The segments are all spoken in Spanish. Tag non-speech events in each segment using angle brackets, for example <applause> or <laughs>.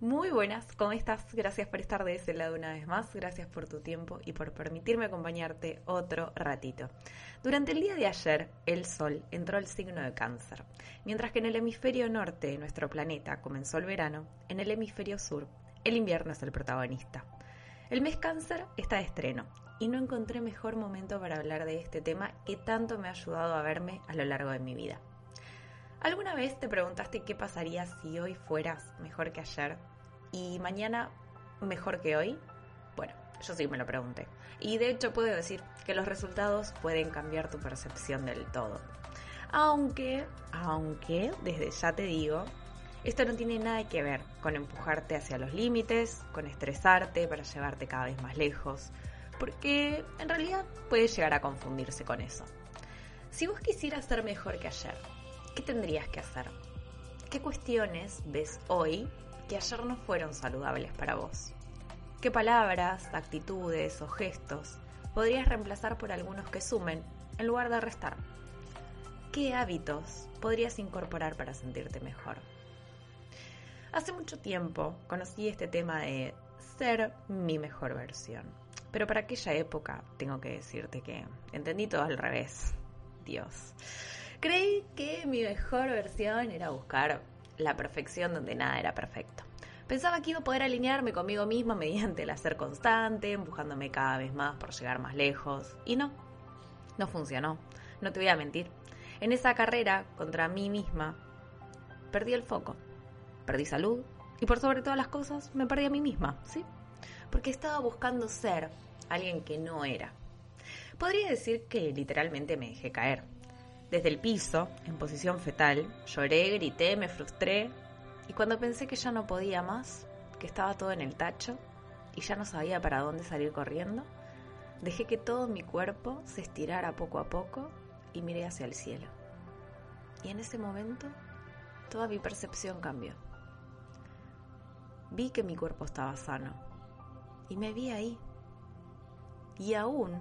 Muy buenas, ¿cómo estás? Gracias por estar de ese lado una vez más, gracias por tu tiempo y por permitirme acompañarte otro ratito. Durante el día de ayer, el Sol entró al signo de cáncer, mientras que en el hemisferio norte de nuestro planeta comenzó el verano, en el hemisferio sur, el invierno es el protagonista. El mes cáncer está de estreno y no encontré mejor momento para hablar de este tema que tanto me ha ayudado a verme a lo largo de mi vida. ¿Alguna vez te preguntaste qué pasaría si hoy fueras mejor que ayer y mañana mejor que hoy? Bueno, yo sí me lo pregunté. Y de hecho puedo decir que los resultados pueden cambiar tu percepción del todo. Aunque, aunque, desde ya te digo, esto no tiene nada que ver con empujarte hacia los límites, con estresarte para llevarte cada vez más lejos, porque en realidad puedes llegar a confundirse con eso. Si vos quisieras ser mejor que ayer, ¿qué tendrías que hacer? ¿Qué cuestiones ves hoy que ayer no fueron saludables para vos? ¿Qué palabras, actitudes o gestos podrías reemplazar por algunos que sumen en lugar de restar? ¿Qué hábitos podrías incorporar para sentirte mejor? Hace mucho tiempo conocí este tema de ser mi mejor versión. Pero para aquella época tengo que decirte que entendí todo al revés. Dios. Creí que mi mejor versión era buscar la perfección donde nada era perfecto. Pensaba que iba a poder alinearme conmigo misma mediante el hacer constante, empujándome cada vez más por llegar más lejos. Y no, no funcionó. No te voy a mentir. En esa carrera contra mí misma, perdí el foco. Perdí salud y por sobre todas las cosas me perdí a mí misma, ¿sí? Porque estaba buscando ser alguien que no era. Podría decir que literalmente me dejé caer desde el piso, en posición fetal, lloré, grité, me frustré y cuando pensé que ya no podía más, que estaba todo en el tacho y ya no sabía para dónde salir corriendo, dejé que todo mi cuerpo se estirara poco a poco y miré hacia el cielo. Y en ese momento toda mi percepción cambió. Vi que mi cuerpo estaba sano y me vi ahí. Y aún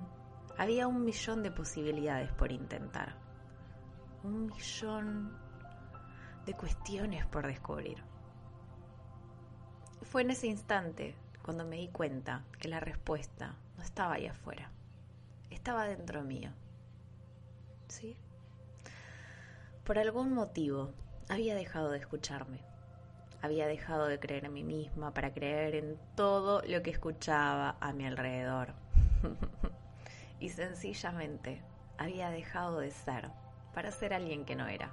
había un millón de posibilidades por intentar un millón de cuestiones por descubrir. Fue en ese instante cuando me di cuenta que la respuesta no estaba ahí afuera, estaba dentro mío. ¿Sí? Por algún motivo había dejado de escucharme, había dejado de creer en mí misma para creer en todo lo que escuchaba a mi alrededor. <laughs> y sencillamente había dejado de ser para ser alguien que no era.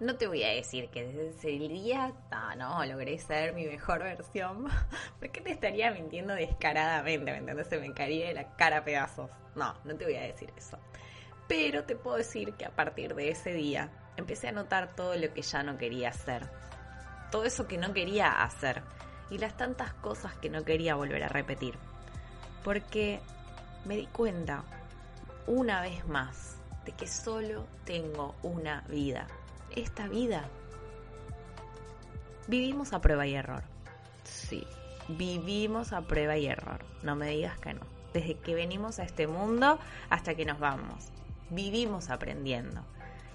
No te voy a decir que desde ese día, ah, no, logré ser mi mejor versión, <laughs> porque te estaría mintiendo descaradamente, ¿me entiendes? Se me caería de la cara a pedazos. No, no te voy a decir eso. Pero te puedo decir que a partir de ese día empecé a notar todo lo que ya no quería hacer. Todo eso que no quería hacer. Y las tantas cosas que no quería volver a repetir. Porque me di cuenta, una vez más, de que solo tengo una vida. Esta vida. Vivimos a prueba y error. Sí, vivimos a prueba y error. No me digas que no. Desde que venimos a este mundo hasta que nos vamos. Vivimos aprendiendo.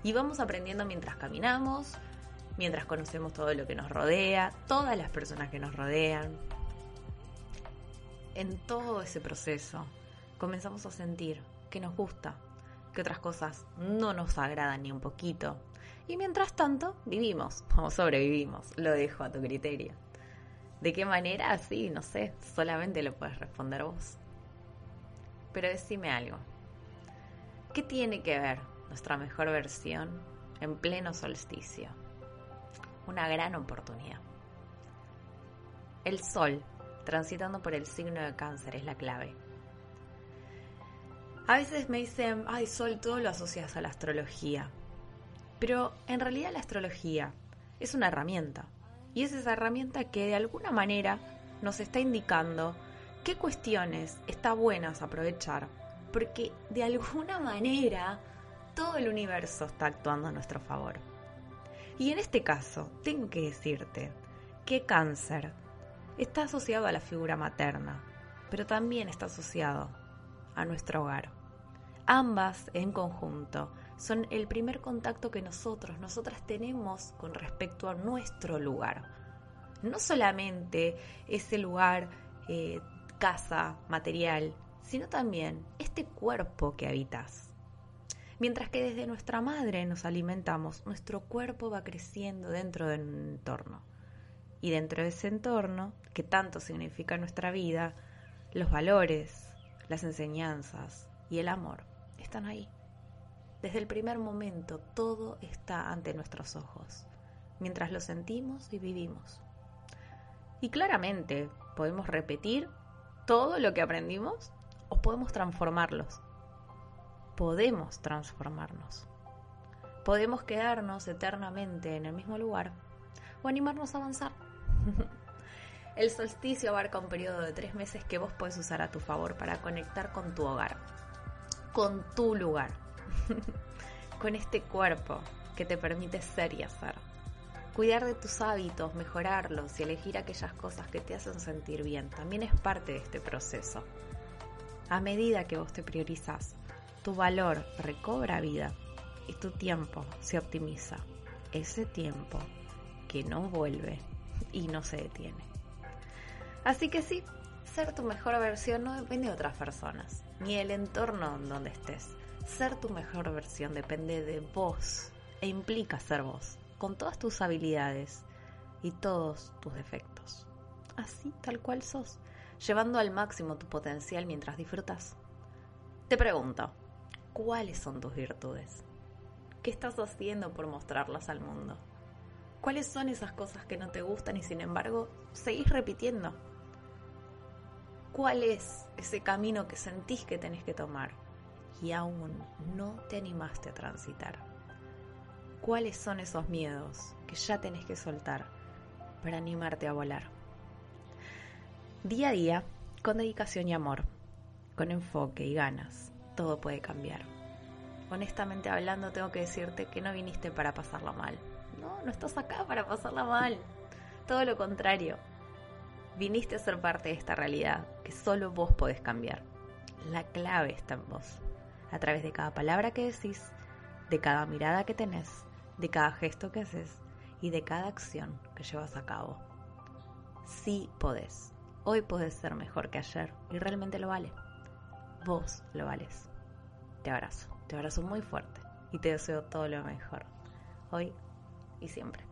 Y vamos aprendiendo mientras caminamos, mientras conocemos todo lo que nos rodea, todas las personas que nos rodean. En todo ese proceso comenzamos a sentir que nos gusta, que otras cosas no nos agradan ni un poquito. Y mientras tanto, vivimos <laughs> o sobrevivimos. Lo dejo a tu criterio. ¿De qué manera? Sí, no sé, solamente lo puedes responder vos. Pero decime algo. ¿Qué tiene que ver nuestra mejor versión en pleno solsticio? Una gran oportunidad. El sol, transitando por el signo de cáncer, es la clave. A veces me dicen, ay Sol, todo lo asocias a la astrología. Pero en realidad la astrología es una herramienta. Y es esa herramienta que de alguna manera nos está indicando qué cuestiones está buenas aprovechar. Porque de alguna manera todo el universo está actuando a nuestro favor. Y en este caso, tengo que decirte que cáncer está asociado a la figura materna, pero también está asociado a nuestro hogar. Ambas en conjunto son el primer contacto que nosotros, nosotras tenemos con respecto a nuestro lugar. No solamente ese lugar, eh, casa, material, sino también este cuerpo que habitas. Mientras que desde nuestra madre nos alimentamos, nuestro cuerpo va creciendo dentro de un entorno. Y dentro de ese entorno, que tanto significa nuestra vida, los valores, las enseñanzas y el amor están ahí. Desde el primer momento todo está ante nuestros ojos, mientras lo sentimos y vivimos. Y claramente podemos repetir todo lo que aprendimos o podemos transformarlos. Podemos transformarnos. Podemos quedarnos eternamente en el mismo lugar o animarnos a avanzar. <laughs> el solsticio abarca un periodo de tres meses que vos podés usar a tu favor para conectar con tu hogar, con tu lugar, <laughs> con este cuerpo que te permite ser y hacer. Cuidar de tus hábitos, mejorarlos y elegir aquellas cosas que te hacen sentir bien también es parte de este proceso. A medida que vos te priorizas, tu valor recobra vida y tu tiempo se optimiza. Ese tiempo que no vuelve y no se detiene. Así que sí, ser tu mejor versión no depende de otras personas, ni del entorno donde estés. Ser tu mejor versión depende de vos e implica ser vos, con todas tus habilidades y todos tus defectos. Así tal cual sos llevando al máximo tu potencial mientras disfrutas. Te pregunto, ¿cuáles son tus virtudes? ¿Qué estás haciendo por mostrarlas al mundo? ¿Cuáles son esas cosas que no te gustan y sin embargo seguís repitiendo? ¿Cuál es ese camino que sentís que tenés que tomar y aún no te animaste a transitar? ¿Cuáles son esos miedos que ya tenés que soltar para animarte a volar? Día a día, con dedicación y amor, con enfoque y ganas, todo puede cambiar. Honestamente hablando, tengo que decirte que no viniste para pasarla mal. No, no estás acá para pasarla mal. Todo lo contrario. Viniste a ser parte de esta realidad que solo vos podés cambiar. La clave está en vos. A través de cada palabra que decís, de cada mirada que tenés, de cada gesto que haces y de cada acción que llevas a cabo. Sí podés. Hoy puedes ser mejor que ayer y realmente lo vale. Vos lo vales. Te abrazo, te abrazo muy fuerte y te deseo todo lo mejor. Hoy y siempre.